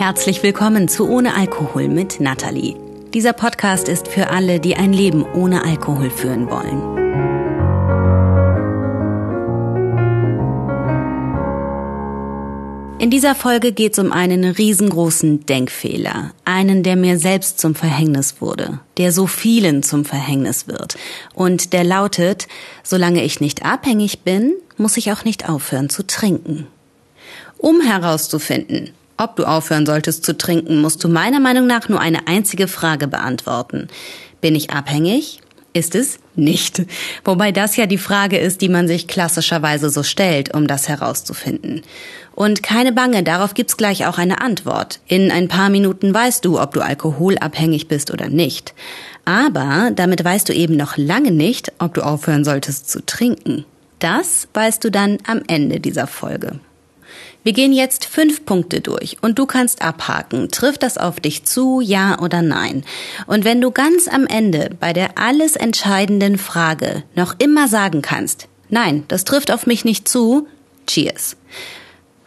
Herzlich willkommen zu Ohne Alkohol mit Natalie. Dieser Podcast ist für alle, die ein Leben ohne Alkohol führen wollen. In dieser Folge geht es um einen riesengroßen Denkfehler, einen, der mir selbst zum Verhängnis wurde, der so vielen zum Verhängnis wird. Und der lautet, solange ich nicht abhängig bin, muss ich auch nicht aufhören zu trinken. Um herauszufinden, ob du aufhören solltest zu trinken, musst du meiner Meinung nach nur eine einzige Frage beantworten. Bin ich abhängig? Ist es nicht. Wobei das ja die Frage ist, die man sich klassischerweise so stellt, um das herauszufinden. Und keine Bange, darauf gibt's gleich auch eine Antwort. In ein paar Minuten weißt du, ob du alkoholabhängig bist oder nicht. Aber damit weißt du eben noch lange nicht, ob du aufhören solltest zu trinken. Das weißt du dann am Ende dieser Folge. Wir gehen jetzt fünf Punkte durch und du kannst abhaken. Trifft das auf dich zu, ja oder nein? Und wenn du ganz am Ende bei der alles entscheidenden Frage noch immer sagen kannst, nein, das trifft auf mich nicht zu, cheers.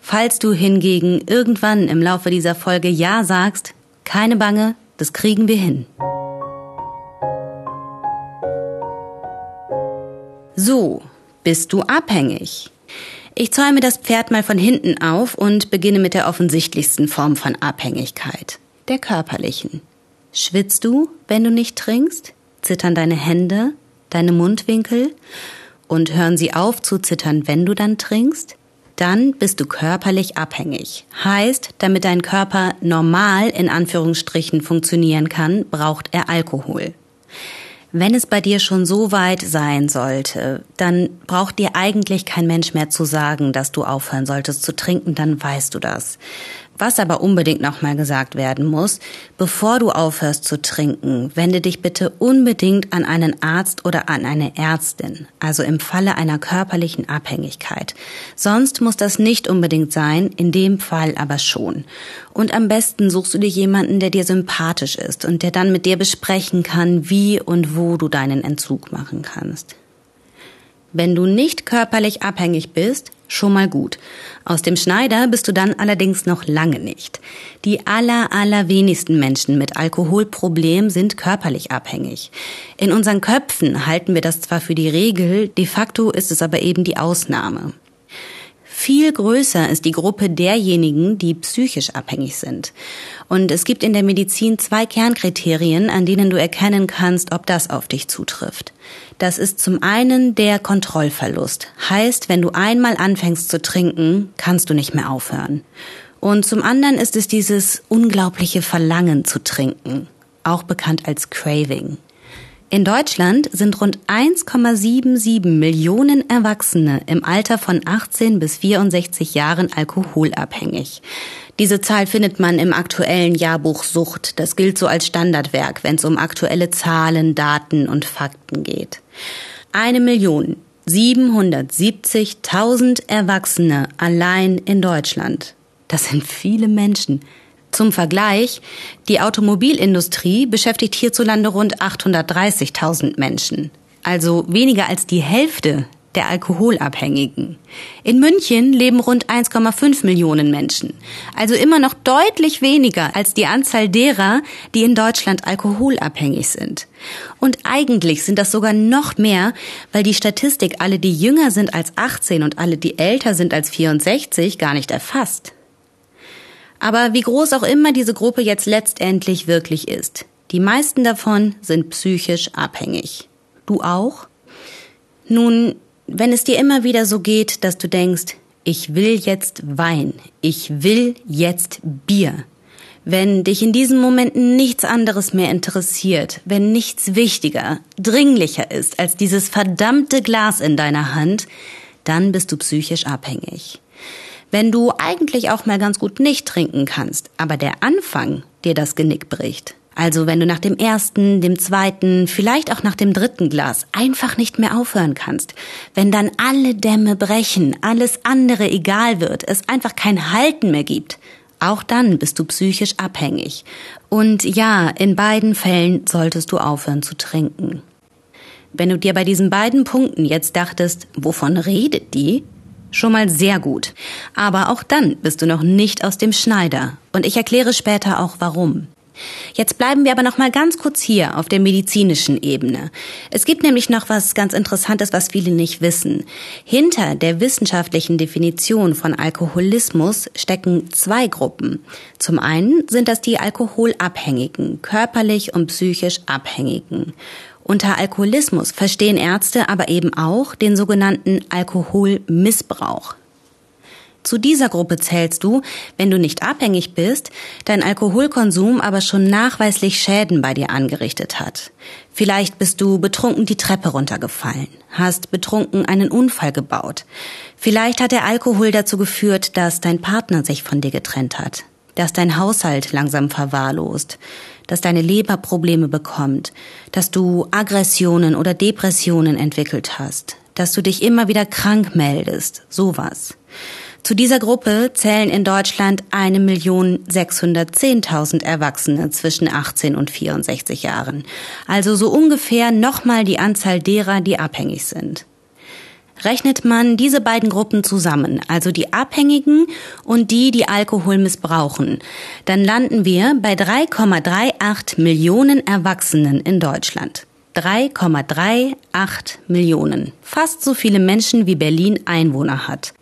Falls du hingegen irgendwann im Laufe dieser Folge Ja sagst, keine Bange, das kriegen wir hin. So, bist du abhängig? Ich zäume das Pferd mal von hinten auf und beginne mit der offensichtlichsten Form von Abhängigkeit, der körperlichen. Schwitzt du, wenn du nicht trinkst? Zittern deine Hände, deine Mundwinkel? Und hören sie auf zu zittern, wenn du dann trinkst? dann bist du körperlich abhängig. Heißt, damit dein Körper normal in Anführungsstrichen funktionieren kann, braucht er Alkohol. Wenn es bei dir schon so weit sein sollte, dann braucht dir eigentlich kein Mensch mehr zu sagen, dass du aufhören solltest zu trinken, dann weißt du das. Was aber unbedingt nochmal gesagt werden muss, bevor du aufhörst zu trinken, wende dich bitte unbedingt an einen Arzt oder an eine Ärztin, also im Falle einer körperlichen Abhängigkeit. Sonst muss das nicht unbedingt sein, in dem Fall aber schon. Und am besten suchst du dir jemanden, der dir sympathisch ist und der dann mit dir besprechen kann, wie und wo du deinen Entzug machen kannst. Wenn du nicht körperlich abhängig bist, schon mal gut. Aus dem Schneider bist du dann allerdings noch lange nicht. Die aller, allerwenigsten Menschen mit Alkoholproblem sind körperlich abhängig. In unseren Köpfen halten wir das zwar für die Regel, de facto ist es aber eben die Ausnahme. Viel größer ist die Gruppe derjenigen, die psychisch abhängig sind. Und es gibt in der Medizin zwei Kernkriterien, an denen du erkennen kannst, ob das auf dich zutrifft. Das ist zum einen der Kontrollverlust. Heißt, wenn du einmal anfängst zu trinken, kannst du nicht mehr aufhören. Und zum anderen ist es dieses unglaubliche Verlangen zu trinken, auch bekannt als Craving. In Deutschland sind rund 1,77 Millionen Erwachsene im Alter von 18 bis 64 Jahren alkoholabhängig. Diese Zahl findet man im aktuellen Jahrbuch Sucht. Das gilt so als Standardwerk, wenn es um aktuelle Zahlen, Daten und Fakten geht. Eine Million 770.000 Erwachsene allein in Deutschland. Das sind viele Menschen. Zum Vergleich, die Automobilindustrie beschäftigt hierzulande rund 830.000 Menschen, also weniger als die Hälfte der Alkoholabhängigen. In München leben rund 1,5 Millionen Menschen, also immer noch deutlich weniger als die Anzahl derer, die in Deutschland alkoholabhängig sind. Und eigentlich sind das sogar noch mehr, weil die Statistik alle, die jünger sind als 18 und alle, die älter sind als 64, gar nicht erfasst. Aber wie groß auch immer diese Gruppe jetzt letztendlich wirklich ist, die meisten davon sind psychisch abhängig. Du auch? Nun, wenn es dir immer wieder so geht, dass du denkst, ich will jetzt Wein, ich will jetzt Bier, wenn dich in diesen Momenten nichts anderes mehr interessiert, wenn nichts wichtiger, dringlicher ist als dieses verdammte Glas in deiner Hand, dann bist du psychisch abhängig wenn du eigentlich auch mal ganz gut nicht trinken kannst, aber der Anfang dir das Genick bricht. Also wenn du nach dem ersten, dem zweiten, vielleicht auch nach dem dritten Glas einfach nicht mehr aufhören kannst, wenn dann alle Dämme brechen, alles andere egal wird, es einfach kein Halten mehr gibt, auch dann bist du psychisch abhängig. Und ja, in beiden Fällen solltest du aufhören zu trinken. Wenn du dir bei diesen beiden Punkten jetzt dachtest, wovon redet die? Schon mal sehr gut. Aber auch dann bist du noch nicht aus dem Schneider. Und ich erkläre später auch warum. Jetzt bleiben wir aber noch mal ganz kurz hier auf der medizinischen Ebene. Es gibt nämlich noch was ganz Interessantes, was viele nicht wissen. Hinter der wissenschaftlichen Definition von Alkoholismus stecken zwei Gruppen. Zum einen sind das die Alkoholabhängigen, körperlich und psychisch Abhängigen. Unter Alkoholismus verstehen Ärzte aber eben auch den sogenannten Alkoholmissbrauch. Zu dieser Gruppe zählst du, wenn du nicht abhängig bist, dein Alkoholkonsum aber schon nachweislich Schäden bei dir angerichtet hat. Vielleicht bist du betrunken die Treppe runtergefallen, hast betrunken einen Unfall gebaut. Vielleicht hat der Alkohol dazu geführt, dass dein Partner sich von dir getrennt hat, dass dein Haushalt langsam verwahrlost, dass deine Leber Probleme bekommt, dass du Aggressionen oder Depressionen entwickelt hast, dass du dich immer wieder krank meldest, sowas. Zu dieser Gruppe zählen in Deutschland 1.610.000 Erwachsene zwischen 18 und 64 Jahren. Also so ungefähr nochmal die Anzahl derer, die abhängig sind. Rechnet man diese beiden Gruppen zusammen, also die Abhängigen und die, die Alkohol missbrauchen, dann landen wir bei 3,38 Millionen Erwachsenen in Deutschland. 3,38 Millionen. Fast so viele Menschen wie Berlin Einwohner hat.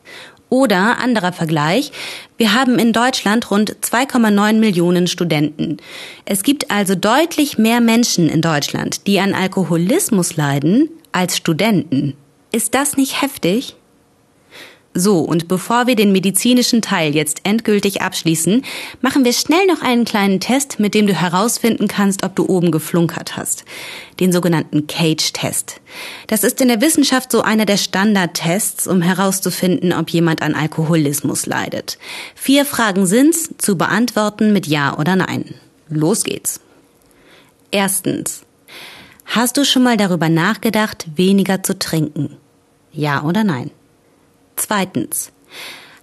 Oder anderer Vergleich, wir haben in Deutschland rund 2,9 Millionen Studenten. Es gibt also deutlich mehr Menschen in Deutschland, die an Alkoholismus leiden, als Studenten. Ist das nicht heftig? So, und bevor wir den medizinischen Teil jetzt endgültig abschließen, machen wir schnell noch einen kleinen Test, mit dem du herausfinden kannst, ob du oben geflunkert hast. Den sogenannten Cage-Test. Das ist in der Wissenschaft so einer der Standardtests, um herauszufinden, ob jemand an Alkoholismus leidet. Vier Fragen sind's, zu beantworten mit Ja oder Nein. Los geht's. Erstens. Hast du schon mal darüber nachgedacht, weniger zu trinken? Ja oder nein? Zweitens.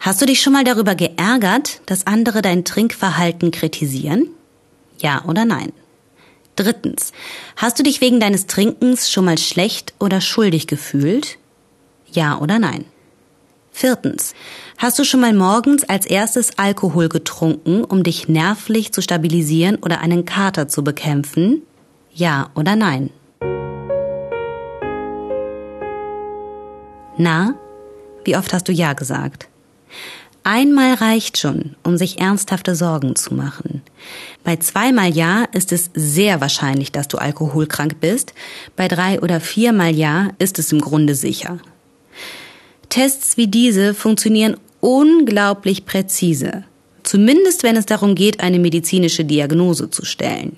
Hast du dich schon mal darüber geärgert, dass andere dein Trinkverhalten kritisieren? Ja oder nein? Drittens. Hast du dich wegen deines Trinkens schon mal schlecht oder schuldig gefühlt? Ja oder nein? Viertens. Hast du schon mal morgens als erstes Alkohol getrunken, um dich nervlich zu stabilisieren oder einen Kater zu bekämpfen? Ja oder nein? Na, wie oft hast du Ja gesagt? Einmal reicht schon, um sich ernsthafte Sorgen zu machen. Bei zweimal Ja ist es sehr wahrscheinlich, dass du alkoholkrank bist. Bei drei oder viermal Ja ist es im Grunde sicher. Tests wie diese funktionieren unglaublich präzise. Zumindest wenn es darum geht, eine medizinische Diagnose zu stellen.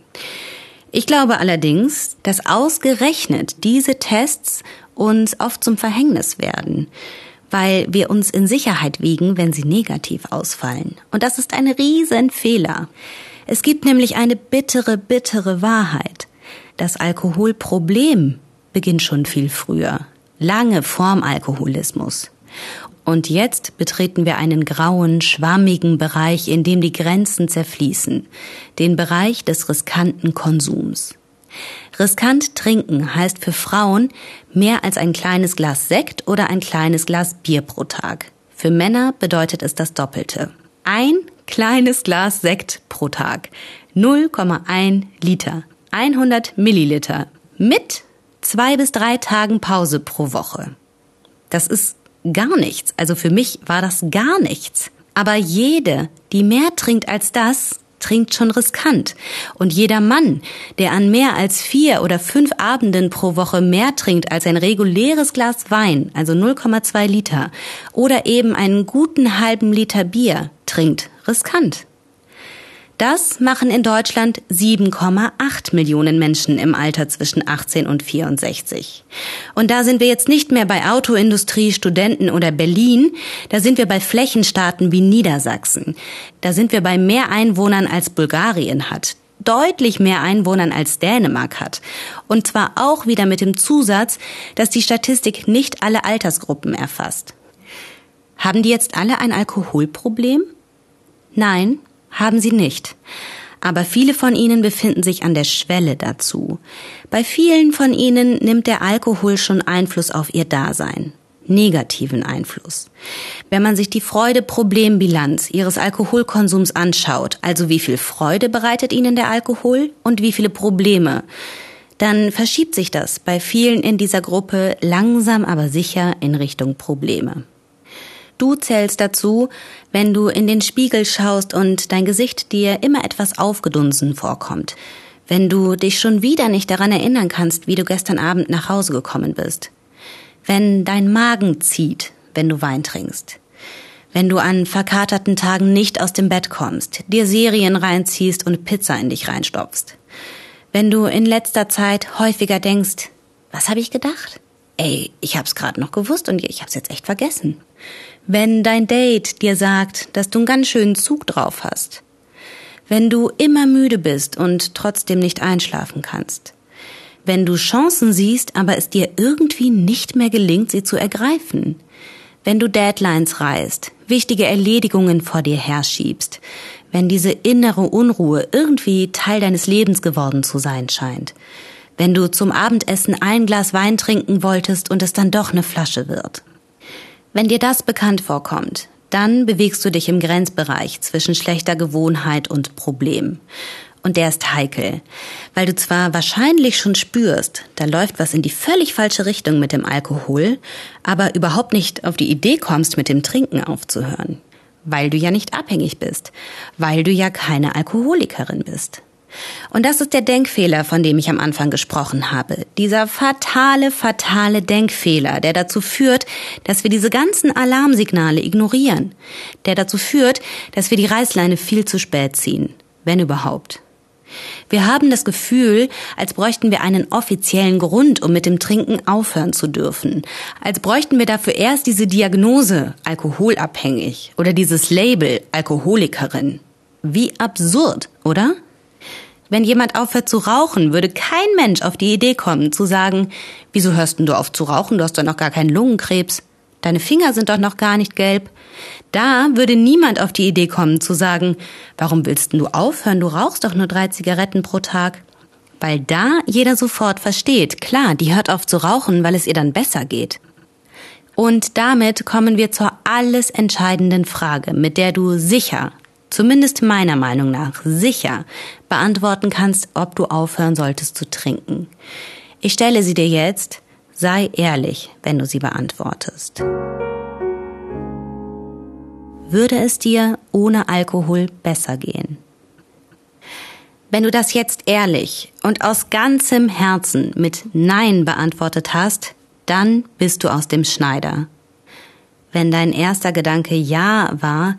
Ich glaube allerdings, dass ausgerechnet diese Tests uns oft zum Verhängnis werden weil wir uns in Sicherheit wiegen, wenn sie negativ ausfallen. Und das ist ein Riesenfehler. Es gibt nämlich eine bittere, bittere Wahrheit. Das Alkoholproblem beginnt schon viel früher, lange vorm Alkoholismus. Und jetzt betreten wir einen grauen, schwammigen Bereich, in dem die Grenzen zerfließen, den Bereich des riskanten Konsums. Riskant trinken heißt für Frauen mehr als ein kleines Glas Sekt oder ein kleines Glas Bier pro Tag. Für Männer bedeutet es das Doppelte. Ein kleines Glas Sekt pro Tag. 0,1 Liter. 100 Milliliter. Mit zwei bis drei Tagen Pause pro Woche. Das ist gar nichts. Also für mich war das gar nichts. Aber jede, die mehr trinkt als das, trinkt schon riskant. Und jeder Mann, der an mehr als vier oder fünf Abenden pro Woche mehr trinkt als ein reguläres Glas Wein, also 0,2 Liter, oder eben einen guten halben Liter Bier, trinkt riskant. Das machen in Deutschland 7,8 Millionen Menschen im Alter zwischen 18 und 64. Und da sind wir jetzt nicht mehr bei Autoindustrie, Studenten oder Berlin, da sind wir bei Flächenstaaten wie Niedersachsen. Da sind wir bei mehr Einwohnern als Bulgarien hat deutlich mehr Einwohnern als Dänemark hat. Und zwar auch wieder mit dem Zusatz, dass die Statistik nicht alle Altersgruppen erfasst. Haben die jetzt alle ein Alkoholproblem? Nein, haben sie nicht. Aber viele von ihnen befinden sich an der Schwelle dazu. Bei vielen von ihnen nimmt der Alkohol schon Einfluss auf ihr Dasein. negativen Einfluss. Wenn man sich die Freude-Problem-Bilanz Ihres Alkoholkonsums anschaut, also wie viel Freude bereitet Ihnen der Alkohol und wie viele Probleme, dann verschiebt sich das bei vielen in dieser Gruppe langsam aber sicher in Richtung Probleme. Du zählst dazu, wenn du in den Spiegel schaust und dein Gesicht dir immer etwas aufgedunsen vorkommt, wenn du dich schon wieder nicht daran erinnern kannst, wie du gestern Abend nach Hause gekommen bist, wenn dein Magen zieht, wenn du Wein trinkst, wenn du an verkaterten Tagen nicht aus dem Bett kommst, dir Serien reinziehst und Pizza in dich reinstopfst, wenn du in letzter Zeit häufiger denkst, was habe ich gedacht? Ey, ich hab's gerade noch gewusst und ich hab's jetzt echt vergessen. Wenn dein Date dir sagt, dass du einen ganz schönen Zug drauf hast. Wenn du immer müde bist und trotzdem nicht einschlafen kannst. Wenn du Chancen siehst, aber es dir irgendwie nicht mehr gelingt, sie zu ergreifen. Wenn du Deadlines reißt, wichtige Erledigungen vor dir herschiebst. Wenn diese innere Unruhe irgendwie Teil deines Lebens geworden zu sein scheint wenn du zum Abendessen ein Glas Wein trinken wolltest und es dann doch eine Flasche wird. Wenn dir das bekannt vorkommt, dann bewegst du dich im Grenzbereich zwischen schlechter Gewohnheit und Problem. Und der ist heikel, weil du zwar wahrscheinlich schon spürst, da läuft was in die völlig falsche Richtung mit dem Alkohol, aber überhaupt nicht auf die Idee kommst, mit dem Trinken aufzuhören. Weil du ja nicht abhängig bist, weil du ja keine Alkoholikerin bist. Und das ist der Denkfehler, von dem ich am Anfang gesprochen habe. Dieser fatale, fatale Denkfehler, der dazu führt, dass wir diese ganzen Alarmsignale ignorieren. Der dazu führt, dass wir die Reißleine viel zu spät ziehen. Wenn überhaupt. Wir haben das Gefühl, als bräuchten wir einen offiziellen Grund, um mit dem Trinken aufhören zu dürfen. Als bräuchten wir dafür erst diese Diagnose alkoholabhängig oder dieses Label Alkoholikerin. Wie absurd, oder? Wenn jemand aufhört zu rauchen, würde kein Mensch auf die Idee kommen zu sagen, wieso hörst denn du auf zu rauchen? Du hast doch noch gar keinen Lungenkrebs. Deine Finger sind doch noch gar nicht gelb. Da würde niemand auf die Idee kommen zu sagen, warum willst denn du aufhören? Du rauchst doch nur drei Zigaretten pro Tag. Weil da jeder sofort versteht, klar, die hört auf zu rauchen, weil es ihr dann besser geht. Und damit kommen wir zur alles entscheidenden Frage, mit der du sicher zumindest meiner Meinung nach, sicher beantworten kannst, ob du aufhören solltest zu trinken. Ich stelle sie dir jetzt, sei ehrlich, wenn du sie beantwortest. Würde es dir ohne Alkohol besser gehen? Wenn du das jetzt ehrlich und aus ganzem Herzen mit Nein beantwortet hast, dann bist du aus dem Schneider. Wenn dein erster Gedanke Ja war,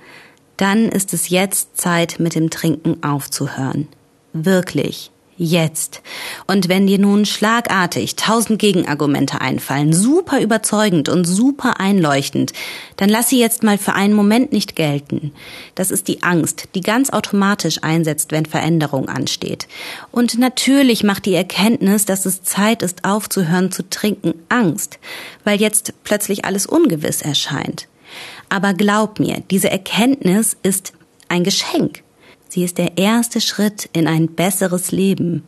dann ist es jetzt Zeit, mit dem Trinken aufzuhören. Wirklich. Jetzt. Und wenn dir nun schlagartig tausend Gegenargumente einfallen, super überzeugend und super einleuchtend, dann lass sie jetzt mal für einen Moment nicht gelten. Das ist die Angst, die ganz automatisch einsetzt, wenn Veränderung ansteht. Und natürlich macht die Erkenntnis, dass es Zeit ist, aufzuhören zu trinken, Angst, weil jetzt plötzlich alles ungewiss erscheint. Aber glaub mir, diese Erkenntnis ist ein Geschenk. Sie ist der erste Schritt in ein besseres Leben.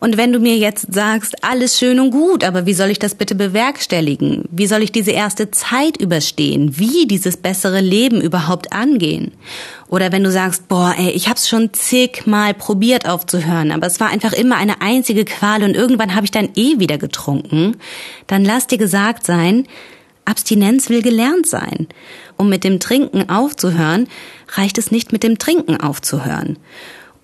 Und wenn du mir jetzt sagst, alles schön und gut, aber wie soll ich das bitte bewerkstelligen? Wie soll ich diese erste Zeit überstehen? Wie dieses bessere Leben überhaupt angehen? Oder wenn du sagst, boah, ey, ich hab's schon zigmal probiert aufzuhören, aber es war einfach immer eine einzige Qual und irgendwann habe ich dann eh wieder getrunken, dann lass dir gesagt sein, Abstinenz will gelernt sein. Um mit dem Trinken aufzuhören, reicht es nicht mit dem Trinken aufzuhören.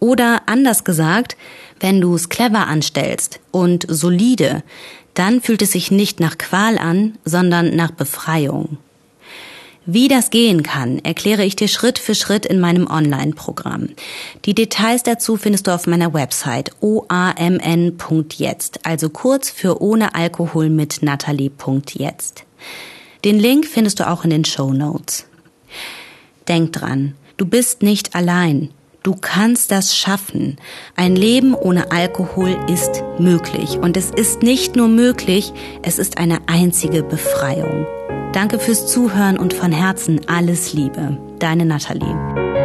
Oder anders gesagt, wenn du es clever anstellst und solide, dann fühlt es sich nicht nach Qual an, sondern nach Befreiung. Wie das gehen kann, erkläre ich dir Schritt für Schritt in meinem Online-Programm. Die Details dazu findest du auf meiner Website oamn.jetzt, also kurz für ohne Alkohol mit Natalie.jetzt. Den Link findest du auch in den Show Notes. Denk dran, du bist nicht allein. Du kannst das schaffen. Ein Leben ohne Alkohol ist möglich. Und es ist nicht nur möglich, es ist eine einzige Befreiung. Danke fürs Zuhören und von Herzen alles Liebe. Deine Nathalie.